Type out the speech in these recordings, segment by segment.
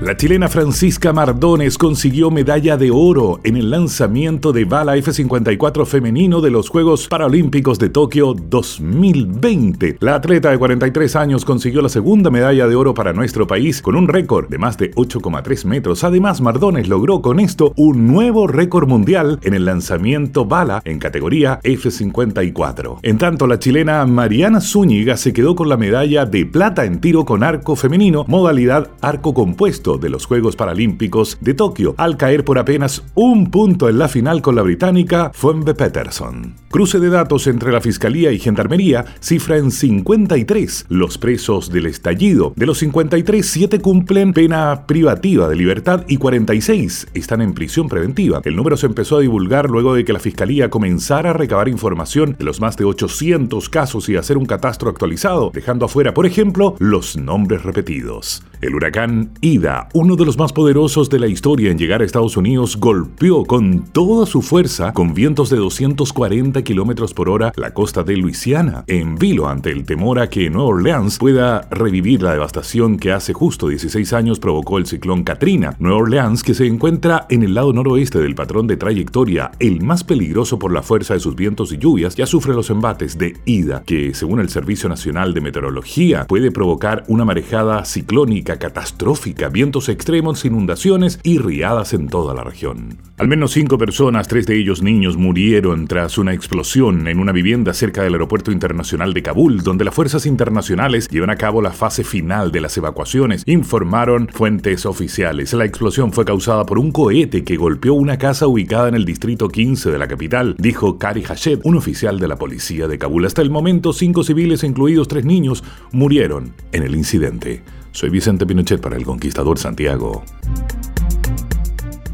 La chilena Francisca Mardones consiguió medalla de oro en el lanzamiento de bala F-54 femenino de los Juegos Paralímpicos de Tokio 2020. La atleta de 43 años consiguió la segunda medalla de oro para nuestro país con un récord de más de 8,3 metros. Además, Mardones logró con esto un nuevo récord mundial en el lanzamiento bala en categoría F-54. En tanto, la chilena Mariana Zúñiga se quedó con la medalla de plata en tiro con arco femenino, modalidad arco compuesto de los Juegos Paralímpicos de Tokio, al caer por apenas un punto en la final con la británica Fuembe Peterson. Cruce de datos entre la Fiscalía y Gendarmería cifra en 53 los presos del estallido. De los 53, 7 cumplen pena privativa de libertad y 46 están en prisión preventiva. El número se empezó a divulgar luego de que la Fiscalía comenzara a recabar información de los más de 800 casos y hacer un catastro actualizado, dejando afuera, por ejemplo, los nombres repetidos. El huracán Ida, uno de los más poderosos de la historia en llegar a Estados Unidos, golpeó con toda su fuerza, con vientos de 240 kilómetros por hora, la costa de Luisiana, en vilo ante el temor a que Nueva Orleans pueda revivir la devastación que hace justo 16 años provocó el ciclón Katrina. Nueva Orleans, que se encuentra en el lado noroeste del patrón de trayectoria, el más peligroso por la fuerza de sus vientos y lluvias, ya sufre los embates de Ida, que según el Servicio Nacional de Meteorología puede provocar una marejada ciclónica catastrófica, extremos, inundaciones y riadas en toda la región. Al menos cinco personas, tres de ellos niños, murieron tras una explosión en una vivienda cerca del Aeropuerto Internacional de Kabul, donde las fuerzas internacionales llevan a cabo la fase final de las evacuaciones, informaron fuentes oficiales. La explosión fue causada por un cohete que golpeó una casa ubicada en el distrito 15 de la capital, dijo Kari Hashed, un oficial de la policía de Kabul. Hasta el momento, cinco civiles, incluidos tres niños, murieron en el incidente. Soy Vicente Pinochet para El Conquistador Santiago.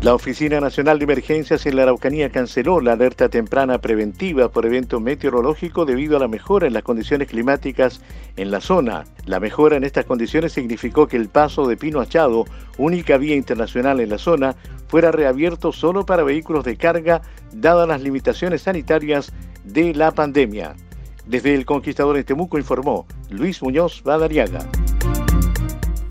La Oficina Nacional de Emergencias en la Araucanía canceló la alerta temprana preventiva por evento meteorológico debido a la mejora en las condiciones climáticas en la zona. La mejora en estas condiciones significó que el paso de Pino Achado, única vía internacional en la zona, fuera reabierto solo para vehículos de carga, dadas las limitaciones sanitarias de la pandemia. Desde el Conquistador en Temuco informó Luis Muñoz Badariaga.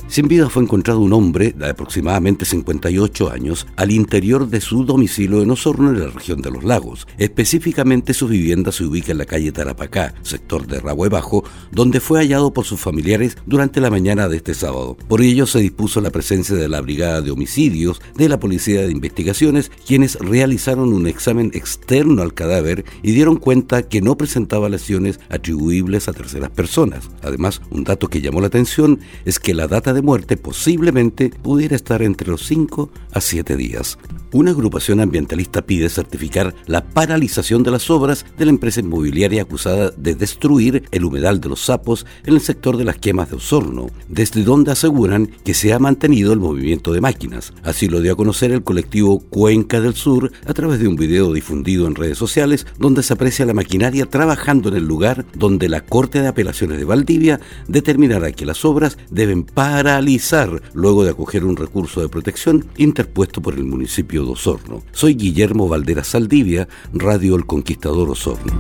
Sin vida fue encontrado un hombre de aproximadamente 58 años al interior de su domicilio en Osorno, en la región de los lagos. Específicamente su vivienda se ubica en la calle Tarapacá, sector de Rabue Bajo, donde fue hallado por sus familiares durante la mañana de este sábado. Por ello se dispuso la presencia de la Brigada de Homicidios de la Policía de Investigaciones, quienes realizaron un examen externo al cadáver y dieron cuenta que no presentaba lesiones atribuibles a terceras personas. Además, un dato que llamó la atención es que la data de muerte posiblemente pudiera estar entre los 5 a 7 días. Una agrupación ambientalista pide certificar la paralización de las obras de la empresa inmobiliaria acusada de destruir el humedal de los sapos en el sector de las quemas de Osorno, desde donde aseguran que se ha mantenido el movimiento de máquinas. Así lo dio a conocer el colectivo Cuenca del Sur a través de un video difundido en redes sociales donde se aprecia la maquinaria trabajando en el lugar donde la Corte de Apelaciones de Valdivia determinará que las obras deben parar paralizar luego de acoger un recurso de protección interpuesto por el municipio de Osorno. Soy Guillermo Valderas Saldivia, Radio El Conquistador Osorno.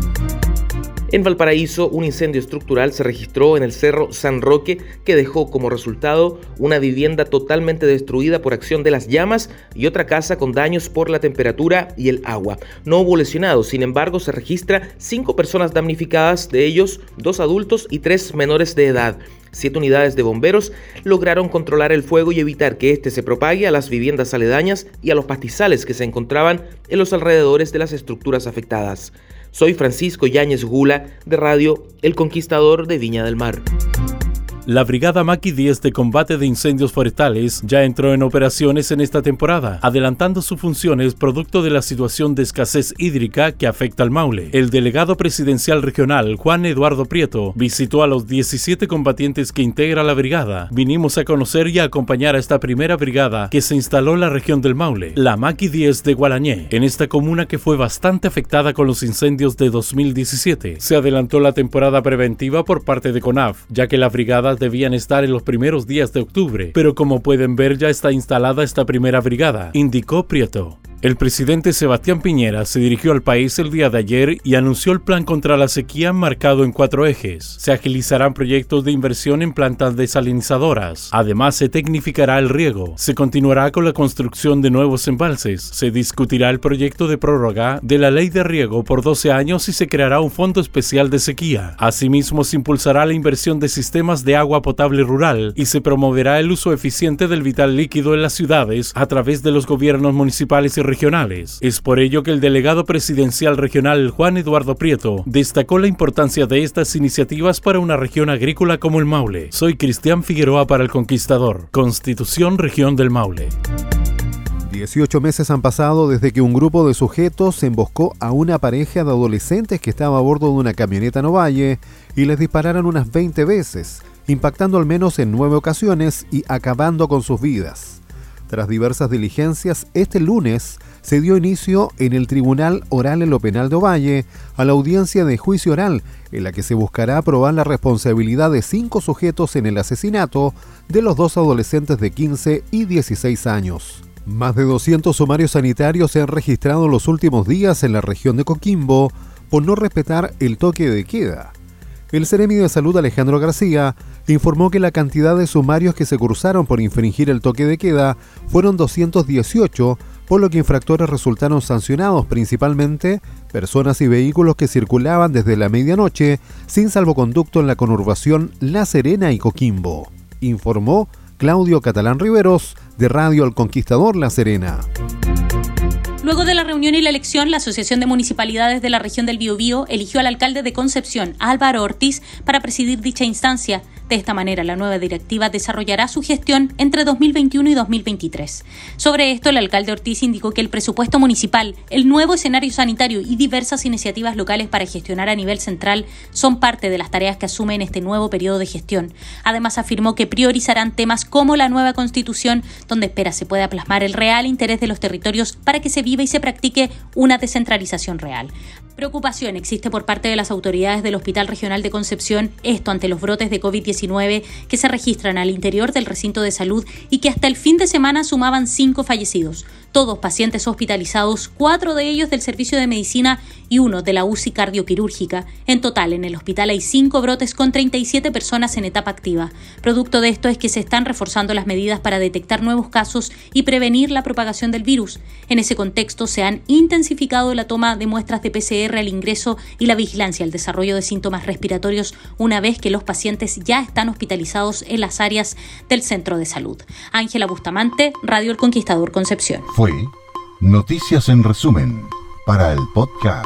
En Valparaíso, un incendio estructural se registró en el Cerro San Roque que dejó como resultado una vivienda totalmente destruida por acción de las llamas y otra casa con daños por la temperatura y el agua. No hubo lesionados, sin embargo, se registra cinco personas damnificadas, de ellos dos adultos y tres menores de edad. Siete unidades de bomberos lograron controlar el fuego y evitar que éste se propague a las viviendas aledañas y a los pastizales que se encontraban en los alrededores de las estructuras afectadas. Soy Francisco Yáñez Gula, de Radio El Conquistador de Viña del Mar. La Brigada Maki 10 de combate de incendios forestales ya entró en operaciones en esta temporada, adelantando sus funciones producto de la situación de escasez hídrica que afecta al Maule. El delegado presidencial regional, Juan Eduardo Prieto, visitó a los 17 combatientes que integra la brigada. Vinimos a conocer y a acompañar a esta primera brigada que se instaló en la región del Maule, la Maki 10 de Gualañé, en esta comuna que fue bastante afectada con los incendios de 2017. Se adelantó la temporada preventiva por parte de CONAF, ya que la brigada debían estar en los primeros días de octubre, pero como pueden ver ya está instalada esta primera brigada, indicó Prieto. El presidente Sebastián Piñera se dirigió al país el día de ayer y anunció el plan contra la sequía marcado en cuatro ejes. Se agilizarán proyectos de inversión en plantas desalinizadoras. Además, se tecnificará el riego. Se continuará con la construcción de nuevos embalses. Se discutirá el proyecto de prórroga de la ley de riego por 12 años y se creará un fondo especial de sequía. Asimismo, se impulsará la inversión de sistemas de agua potable rural y se promoverá el uso eficiente del vital líquido en las ciudades a través de los gobiernos municipales y regionales. Es por ello que el delegado presidencial regional Juan Eduardo Prieto destacó la importancia de estas iniciativas para una región agrícola como el Maule. Soy Cristian Figueroa para el Conquistador, Constitución Región del Maule. 18 meses han pasado desde que un grupo de sujetos emboscó a una pareja de adolescentes que estaba a bordo de una camioneta Novalle y les dispararon unas 20 veces, impactando al menos en nueve ocasiones y acabando con sus vidas. Tras diversas diligencias, este lunes se dio inicio en el Tribunal Oral en lo Penal de Ovalle a la audiencia de juicio oral, en la que se buscará probar la responsabilidad de cinco sujetos en el asesinato de los dos adolescentes de 15 y 16 años. Más de 200 sumarios sanitarios se han registrado en los últimos días en la región de Coquimbo por no respetar el toque de queda. El Ceremi de Salud Alejandro García informó que la cantidad de sumarios que se cruzaron por infringir el toque de queda fueron 218, por lo que infractores resultaron sancionados principalmente personas y vehículos que circulaban desde la medianoche sin salvoconducto en la conurbación La Serena y Coquimbo, informó Claudio Catalán Riveros de Radio El Conquistador La Serena. Luego de la reunión y la elección, la Asociación de Municipalidades de la región del Biobío eligió al alcalde de Concepción, Álvaro Ortiz, para presidir dicha instancia. De esta manera, la nueva directiva desarrollará su gestión entre 2021 y 2023. Sobre esto, el alcalde Ortiz indicó que el presupuesto municipal, el nuevo escenario sanitario y diversas iniciativas locales para gestionar a nivel central son parte de las tareas que asume en este nuevo periodo de gestión. Además, afirmó que priorizarán temas como la nueva constitución, donde espera se pueda plasmar el real interés de los territorios para que se viva y se practique una descentralización real. Preocupación existe por parte de las autoridades del Hospital Regional de Concepción, esto ante los brotes de COVID-19 que se registran al interior del recinto de salud y que hasta el fin de semana sumaban cinco fallecidos todos pacientes hospitalizados, cuatro de ellos del servicio de medicina y uno de la UCI cardioquirúrgica. En total, en el hospital hay cinco brotes con 37 personas en etapa activa. Producto de esto es que se están reforzando las medidas para detectar nuevos casos y prevenir la propagación del virus. En ese contexto, se han intensificado la toma de muestras de PCR al ingreso y la vigilancia al desarrollo de síntomas respiratorios una vez que los pacientes ya están hospitalizados en las áreas del centro de salud. Ángela Bustamante, Radio El Conquistador Concepción fue Noticias en Resumen para el podcast.